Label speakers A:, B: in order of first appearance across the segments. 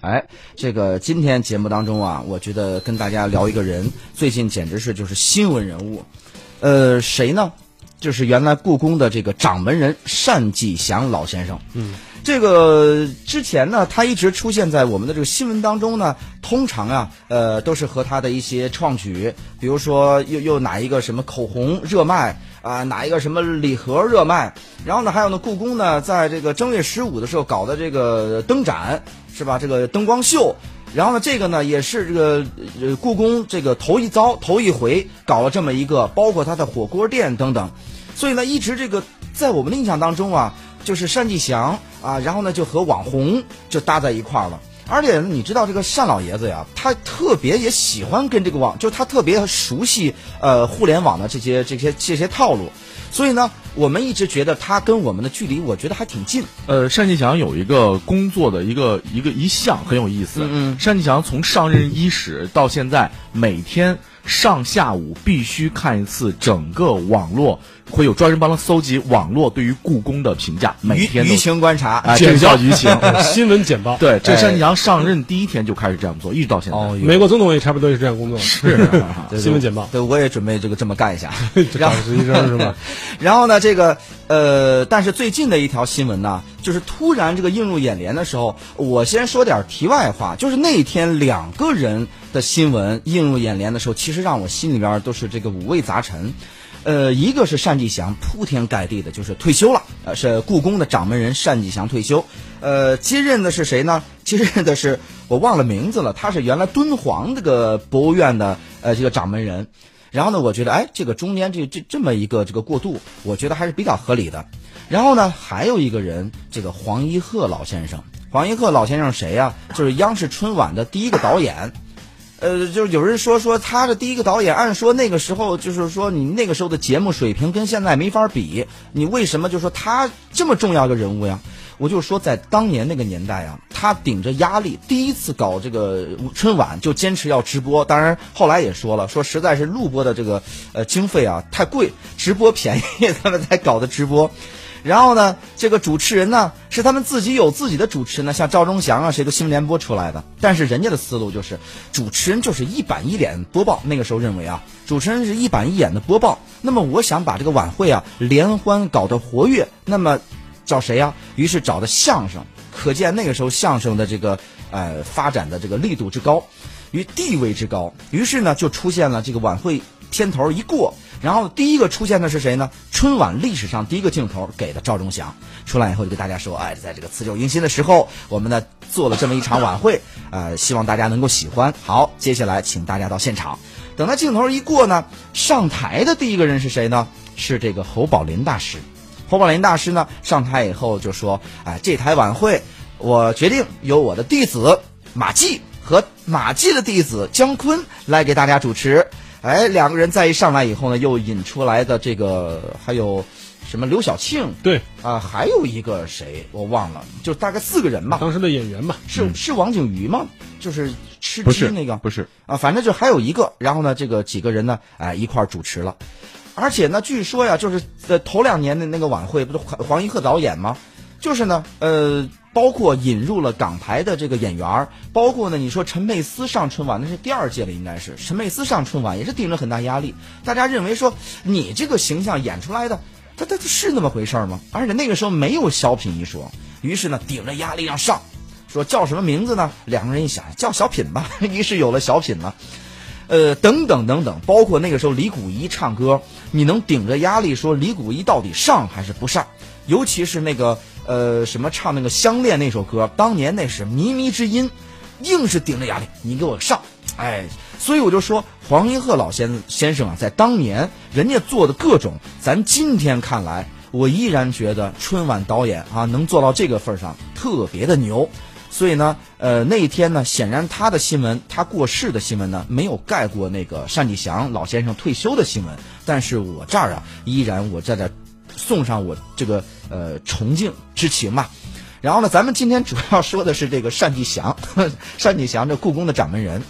A: 哎，这个今天节目当中啊，我觉得跟大家聊一个人，最近简直是就是新闻人物，呃，谁呢？就是原来故宫的这个掌门人单霁翔老先生。
B: 嗯，
A: 这个之前呢，他一直出现在我们的这个新闻当中呢，通常啊，呃，都是和他的一些创举，比如说又又哪一个什么口红热卖啊、哪一个什么礼盒热卖，然后呢，还有呢，故宫呢，在这个正月十五的时候搞的这个灯展，是吧？这个灯光秀。然后呢，这个呢也是这个呃故宫这个头一遭头一回搞了这么一个，包括它的火锅店等等，所以呢，一直这个在我们的印象当中啊，就是单霁翔啊，然后呢就和网红就搭在一块了。而且你知道这个单老爷子呀，他特别也喜欢跟这个网，就是他特别熟悉呃互联网的这些这些这些套路，所以呢，我们一直觉得他跟我们的距离，我觉得还挺近。
C: 呃，单霁翔有一个工作的一个一个一项很有意思。
A: 嗯嗯
C: 单霁翔从上任伊始到现在，每天上下午必须看一次整个网络，会有专人帮他搜集网络对于故宫的评价，每天都
A: 舆舆情观察
C: 啊，这叫舆情。
B: 新闻简报。
C: 对，这
A: 哎
C: 单霁翔上任第一天就开始这样做，一直到现在。
A: 哦
B: 美国总统也差不多是这样工作。
C: 是
A: 对
B: 新闻简报
A: 对，我也准备这个这么干一下。
B: 找实习生是吧？
A: 然后呢，这这个呃，但是最近的一条新闻呢，就是突然这个映入眼帘的时候，我先说点题外话，就是那天两个人的新闻映入眼帘的时候，其实让我心里边都是这个五味杂陈。呃，一个是单霁翔铺天盖地的就是退休了，呃，是故宫的掌门人单霁翔退休，呃，接任的是谁呢？接任的是我忘了名字了，他是原来敦煌这个博物院的呃这个掌门人。然后呢，我觉得哎，这个中间这这这么一个这个过渡，我觉得还是比较合理的。然后呢，还有一个人，这个黄一鹤老先生。黄一鹤老先生谁呀、就是央视春晚的第一个导演。呃，就是有人说说他的第一个导演，按说那个时候就是说你那个时候的节目水平跟现在没法比，你为什么就说他这么重要一个人物呀？我就说在当年那个年代啊，他顶着压力第一次搞这个春晚，就坚持要直播。当然后来也说了，说实在是录播的这个呃经费啊太贵，直播便宜，他们才搞的直播。然后呢，这个主持人呢是他们自己有自己的主持人呢，像赵忠祥啊，谁都新闻联播出来的。但是人家的思路就是，主持人就是一板一眼播报。那个时候认为啊，主持人是一板一眼的播报。那么我想把这个晚会啊联欢搞得活跃，那么找谁呀、于是找的相声。可见那个时候相声的这个呃发展的这个力度之高，与地位之高。于是呢，就出现了这个晚会片头一过，然后第一个出现的是谁呢？春晚历史上第一个镜头给的赵忠祥。出来以后就跟大家说，哎，在这个辞旧迎新的时候，我们呢做了这么一场晚会，呃，希望大家能够喜欢。好，接下来请大家到现场。等他镜头一过呢，上台的第一个人是谁呢？是这个侯宝林大师。侯宝林大师呢上台以后就说：“哎，这台晚会我决定由我的弟子马季和马季的弟子姜昆来给大家主持。”哎，两个人再一上来以后呢，又引出来的这个还有什么刘晓庆？
B: 对，
A: 啊、还有一个谁我忘了，就大概四个人吧。
B: 当时的演员吧，
A: 是是王景瑜吗？就是吃
C: 不是
A: 鸡那个？
C: 不是。
A: 啊，反正就还有一个，然后呢，这个几个人呢，哎、一块主持了，而且呢，据说呀，就是呃头两年的那个晚会，不是黄黄一鹤导演吗？就是呢，呃，包括引入了港台的这个演员，包括呢，你说陈佩斯上春晚，那是第二届了，应该是陈佩斯上春晚也是顶着很大压力，大家认为说你这个形象演出来的，他他是那么回事吗？而且那个时候没有小品一说，于是呢，顶着压力让上，说叫什么名字呢？两个人一想，叫小品吧，于是有了小品了。呃，等等等等，包括那个时候李谷一唱歌，你能顶着压力说李谷一到底上还是不上？尤其是那个呃什么唱那个《相恋》那首歌，当年那是靡靡之音，硬是顶着压力，你给我上，哎，所以我就说黄一鹤老先先生啊，在当年人家做的各种，咱今天看来，我依然觉得春晚导演啊能做到这个份上，特别的牛。所以呢，呃，那一天呢，显然他的新闻，他过世的新闻呢，没有盖过那个单霁翔老先生退休的新闻。但是我这儿啊，依然我在这儿送上我这个呃崇敬之情吧。然后呢，咱们今天主要说的是这个单霁翔，单霁翔这故宫的掌门人，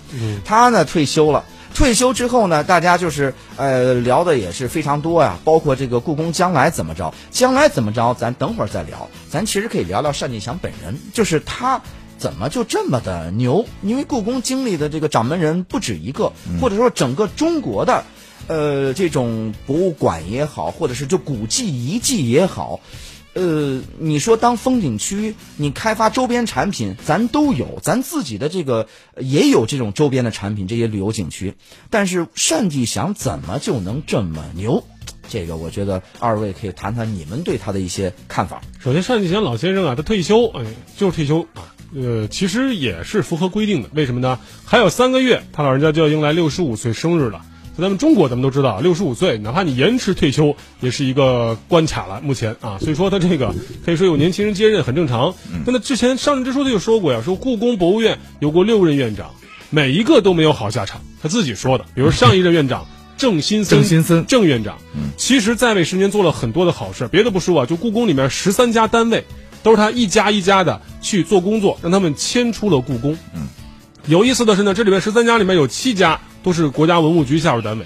A: 他呢退休了。退休之后呢，大家就是呃聊的也是非常多呀，包括这个故宫将来怎么着，将来怎么着，咱等会儿再聊。咱其实可以聊聊单霁翔本人，就是他怎么就这么的牛？因为故宫经历的这个掌门人不止一个，或者说整个中国的，呃，这种博物馆也好，或者是就古迹遗迹也好。呃，你说当风景区，你开发周边产品，咱都有，咱自己的这个也有这种周边的产品，这些旅游景区。但是单霁翔怎么就能这么牛？这个我觉得二位可以谈谈你们对他的一些看法。
B: 首先，单霁翔老先生啊，他退休，哎，就是退休啊。呃，其实也是符合规定的。为什么呢？还有三个月，他老人家就要迎来六十五岁生日了。在咱们中国，咱们都知道，六十五岁，哪怕你延迟退休，也是一个关卡了。目前啊，所以说他这个可以说有年轻人接任很正常。那么之前上任之初他就说过呀，说故宫博物院有过六任院长，每一个都没有好下场。他自己说的，比如上一任院长郑新森，
C: 郑新森
B: 郑院长，其实在位十年做了很多的好事。别的不说啊，就故宫里面十三家单位，都是他一家一家的去做工作，让他们迁出了故宫。
C: 嗯，
B: 有意思的是呢，这里面十三家里面有七家。都是国家文物局下属单位，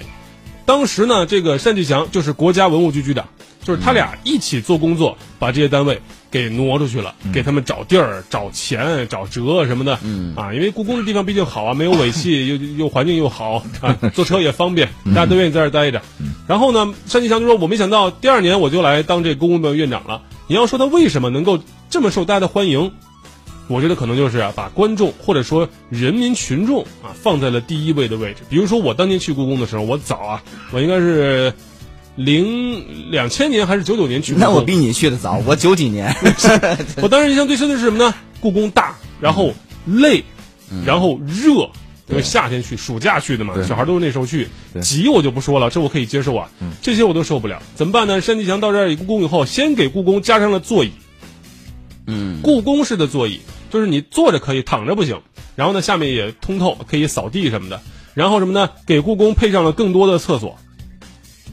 B: 当时呢，这个单霁翔就是国家文物局局长，就是他俩一起做工作，把这些单位给挪出去了，给他们找地儿、找钱、找辙什么的。嗯啊，因为故宫的地方毕竟好啊，没有尾气，又又环境又好啊，坐车也方便，大家都愿意在这儿待着。然后呢，单霁翔就说：“我没想到第二年我就来当这故宫的院长了。”你要说他为什么能够这么受大家的欢迎？我觉得可能就是啊，把观众或者说人民群众啊放在了第一位的位置。比如说我当年去故宫的时候，我早啊，我应该是零两千年还是九九年去。
A: 那我比你去的早，我九几年。
B: 我当时印象最深的是什么呢？故宫大，然后累，然后热，因为夏天去，暑假去的嘛，小孩都是那时候去。挤我就不说了，这我可以接受啊，这些我都受不了。怎么办呢？单霁翔到这儿故宫以后，先给故宫加上了座椅。
A: 嗯，
B: 故宫式的座椅就是你坐着可以，躺着不行。然后呢，下面也通透，可以扫地什么的。然后什么呢？给故宫配上了更多的厕所，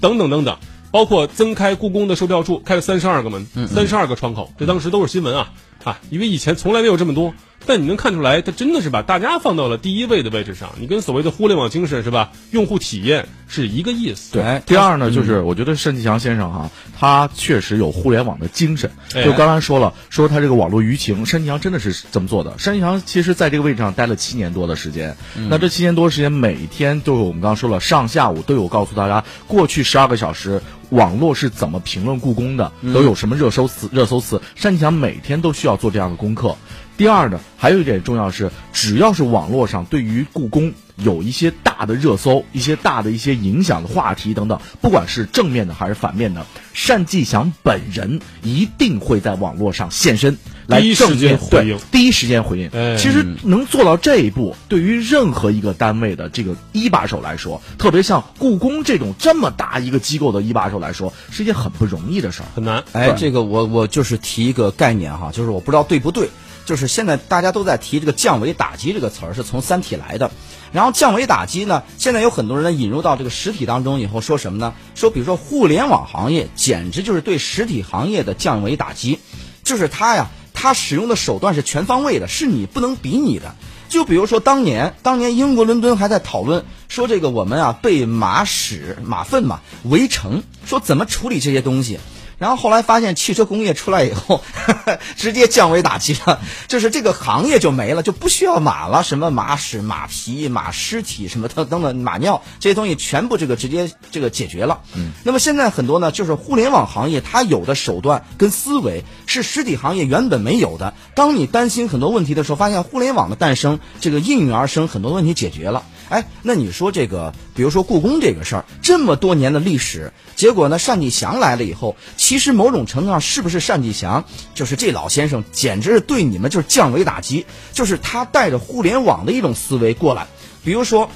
B: 等等等等，包括增开故宫的售票处，开了三十二个门，三十二个窗口，这当时都是新闻啊啊！因为以前从来没有这么多。但你能看出来，它真的是把大家放到了第一位的位置上。你跟所谓的互联网精神是吧？用户体验是一个意思。
C: 对。第二呢，就是我觉得单霁翔先生哈，他确实有互联网的精神。就刚才说了，说他这个网络舆情，单霁翔真的是这么做的。单霁翔其实在这个位置上待了七年多的时间。那这七年多时间，每天都有我们刚刚说了，上下午都有告诉大家，过去十二个小时网络是怎么评论故宫的，都有什么热搜词。热搜词，单霁翔每天都需要做这样的功课。第二呢，还有一点重要是，只要是网络上对于故宫有一些大的热搜、一些大的一些影响的话题等等，不管是正面的还是反面的，单霁翔本人一定会在网络上现身，来
B: 第一时间回应，
C: 第一时间回应。其实能做到这一步，对于任何一个单位的这个一把手来说，特别像故宫这种这么大一个机构的一把手来说，是一件很不容易的事儿，
B: 很难。
A: 哎，这个我我就是提一个概念哈，就是我不知道对不对。就是现在大家都在提这个降维打击这个词儿，是从《三体》来的。然后降维打击呢，现在有很多人引入到这个实体当中以后，说什么呢？说比如说互联网行业简直就是对实体行业的降维打击，就是它呀，它使用的手段是全方位的，是你不能比拟的。就比如说当年，当年英国伦敦还在讨论说这个我们啊被马屎马粪嘛围城，说怎么处理这些东西。然后后来发现汽车工业出来以后，直接降维打击了，就是这个行业就没了，就不需要马了，什么马屎、马皮、马尸体什么等等等马尿这些东西全部这个直接这个解决了。嗯，那么现在很多呢，就是互联网行业它有的手段跟思维是实体行业原本没有的。当你担心很多问题的时候，发现互联网的诞生，这个应运而生，很多问题解决了。哎，那你说这个，比如说故宫这个事儿，这么多年的历史，结果呢，单霁翔来了以后，其实某种程度上是不是单霁翔，就是这老先生，简直是对你们就是降维打击，就是他带着互联网的一种思维过来，比如说，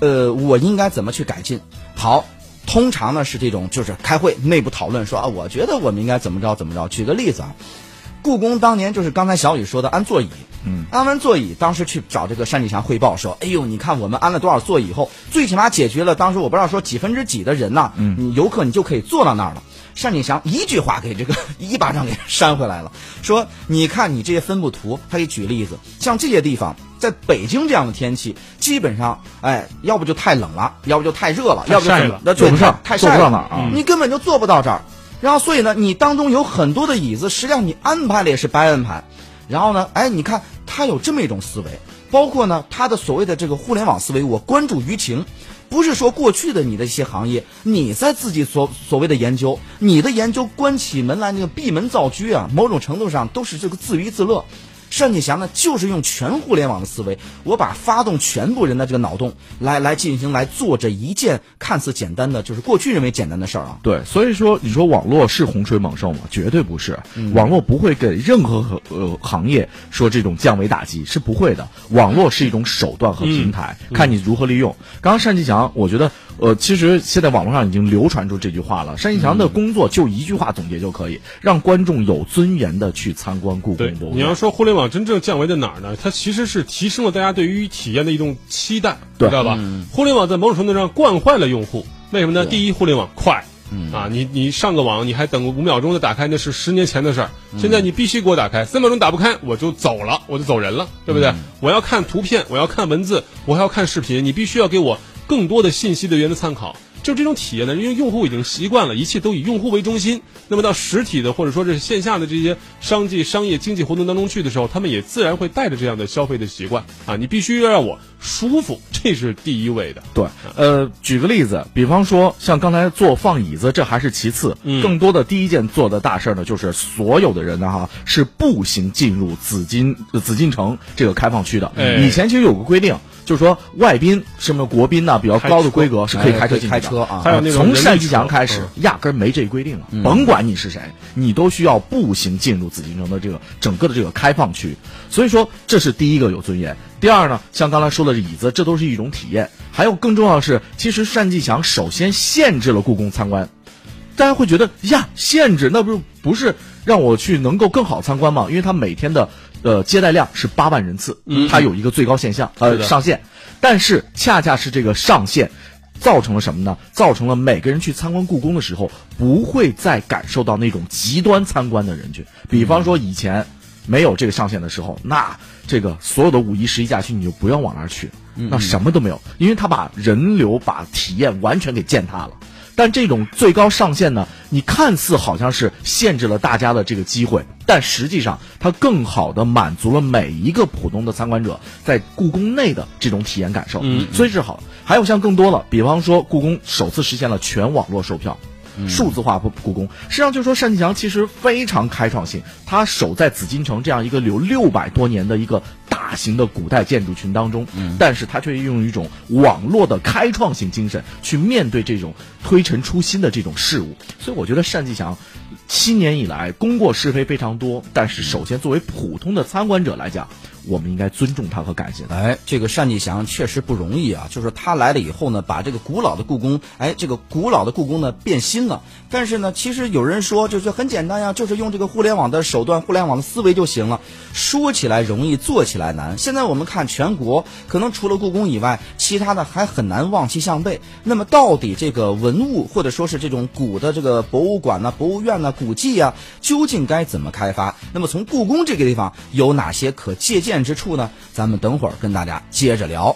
A: 呃，我应该怎么去改进？好，通常呢是这种，就是开会内部讨论说啊，我觉得我们应该怎么着怎么着。举个例子啊。故宫当年就是刚才小雨说的安座椅，
C: 嗯，
A: 安完座椅，当时去找这个单霁翔汇报说，哎呦，你看我们安了多少座椅以后，最起码解决了当时我不知道说几分之几的人呐，嗯，你游客你就可以坐到那儿了。单霁翔一句话给这个一巴掌给扇回来了，说你看你这些分布图，他给举例子，像这些地方，在北京这样的。天气，基本上，哎，要不就太冷了，要不就太热了，要不就
B: 那
C: 坐不上，
A: 太晒了
C: 啊，
A: 你根本就坐不到这儿。然后，所以呢，你当中有很多的。椅子，实际上你安排了也是白安排。然后呢，哎，你看他有这么一种思维，包括呢他的。所谓的。这个互联网思维，我关注舆情。不是说过去的你的一些行业，你在自己所所谓的研究，你的研究关起门来那个闭门造车啊，某种程度上都是这个自娱自乐。单霁翔呢，就是用全互联网的思维，我把发动全部人的这个脑洞来来进行来做这一件看似简单的，就是过去认为简单的事儿啊。
C: 对，所以说你说网络是洪水猛兽吗？绝对不是，网络不会给任何呃行业说这种降维打击是不会的。网络是一种手段和平台，看你如何利用。刚刚单霁翔，我觉得。呃，其实现在网络上已经流传出这句话了。单霁翔的工作就一句话总结就可以，让观众有尊严的去参观故宫博物
B: 馆。你要说互联网真正降维在哪儿呢？它其实是提升了大家对于体验的一种期待，知道吧？互联网在某种程度上惯坏了用户。为什么呢？第一，互联网快，啊，你你上个网你还等五秒钟的打开，那是十年前的事儿。现在你必须给我打开，三秒钟打不开我就走了，我就走人了，对不对？我要看图片，我要看文字，我还要看视频，你必须要给我。更多的信息的源的参考，就这种体验呢，因为用户已经习惯了，一切都以用户为中心。那么到实体的或者说是线下的这些商界、商业、经济活动当中去的时候，他们也自然会带着这样的消费的习惯啊。你必须要让我舒服，这是第一位的。
C: 对，呃，举个例子，比方说像刚才坐放椅子，这还是其次，更多的第一件做的大事呢，就是所有的人呢哈是步行进入紫金紫禁城这个开放区的。以前其实有个规定。就是说，外宾什么国宾呢？比较高的规格是可以开车进
A: 开车啊。
B: 还有那
C: 从单霁翔开始，压根没这规定了。甭管你是谁，你都需要步行进入紫禁城的这个整个的这个开放区。所以说，这是第一个有尊严。第二呢，像刚才说的椅子，这都是一种体验。还有更重要的是，其实单霁翔首先限制了故宫参观。大家会觉得呀，限制那不是不是让我去能够更好参观吗？因为他每天的。呃，接待量是八万人次，它有一个最高现象呃上限，但是恰恰是这个上限，造成了什么呢？造成了每个人去参观故宫的时候，不会再感受到那种极端参观的人群。比方说以前没有这个上限的时候，那这个所有的五一、十一假期你就不要往那儿去，那什么都没有，因为他把人流、把体验完全给践踏了。但这种最高上限呢，你看似好像是限制了大家的这个机会，但实际上它更好的满足了每一个普通的参观者在故宫内的这种体验感受，嗯所以是好。还有像更多了，比方说故宫首次实现了全网络售票。数字化故故宫，实际上就是说单霁翔其实非常开创性，他守在紫禁城这样一个有六百多年的一个大型的古代建筑群当中，但是他却运用一种网络的开创性精神去面对这种推陈出新的这种事物，所以我觉得单霁翔七年以来功过是非非常多，但是首先作为普通的参观者来讲。我们应该尊重他和感谢他。
A: 哎，这个单霁翔确实不容易啊！就是他来了以后呢，把这个古老的故宫，哎，这个古老的故宫呢变新了。但是呢，其实有人说，就是很简单呀，就是用这个互联网的手段、互联网的思维就行了。说起来容易，做起来难。现在我们看全国，可能除了故宫以外，其他的还很难望其项背。那么，到底这个文物或者说是这种古的这个博物馆呢、博物院呢、古迹啊，究竟该怎么开发？那么，从故宫这个地方有哪些可借鉴？之处呢？咱们等会儿跟大家接着聊。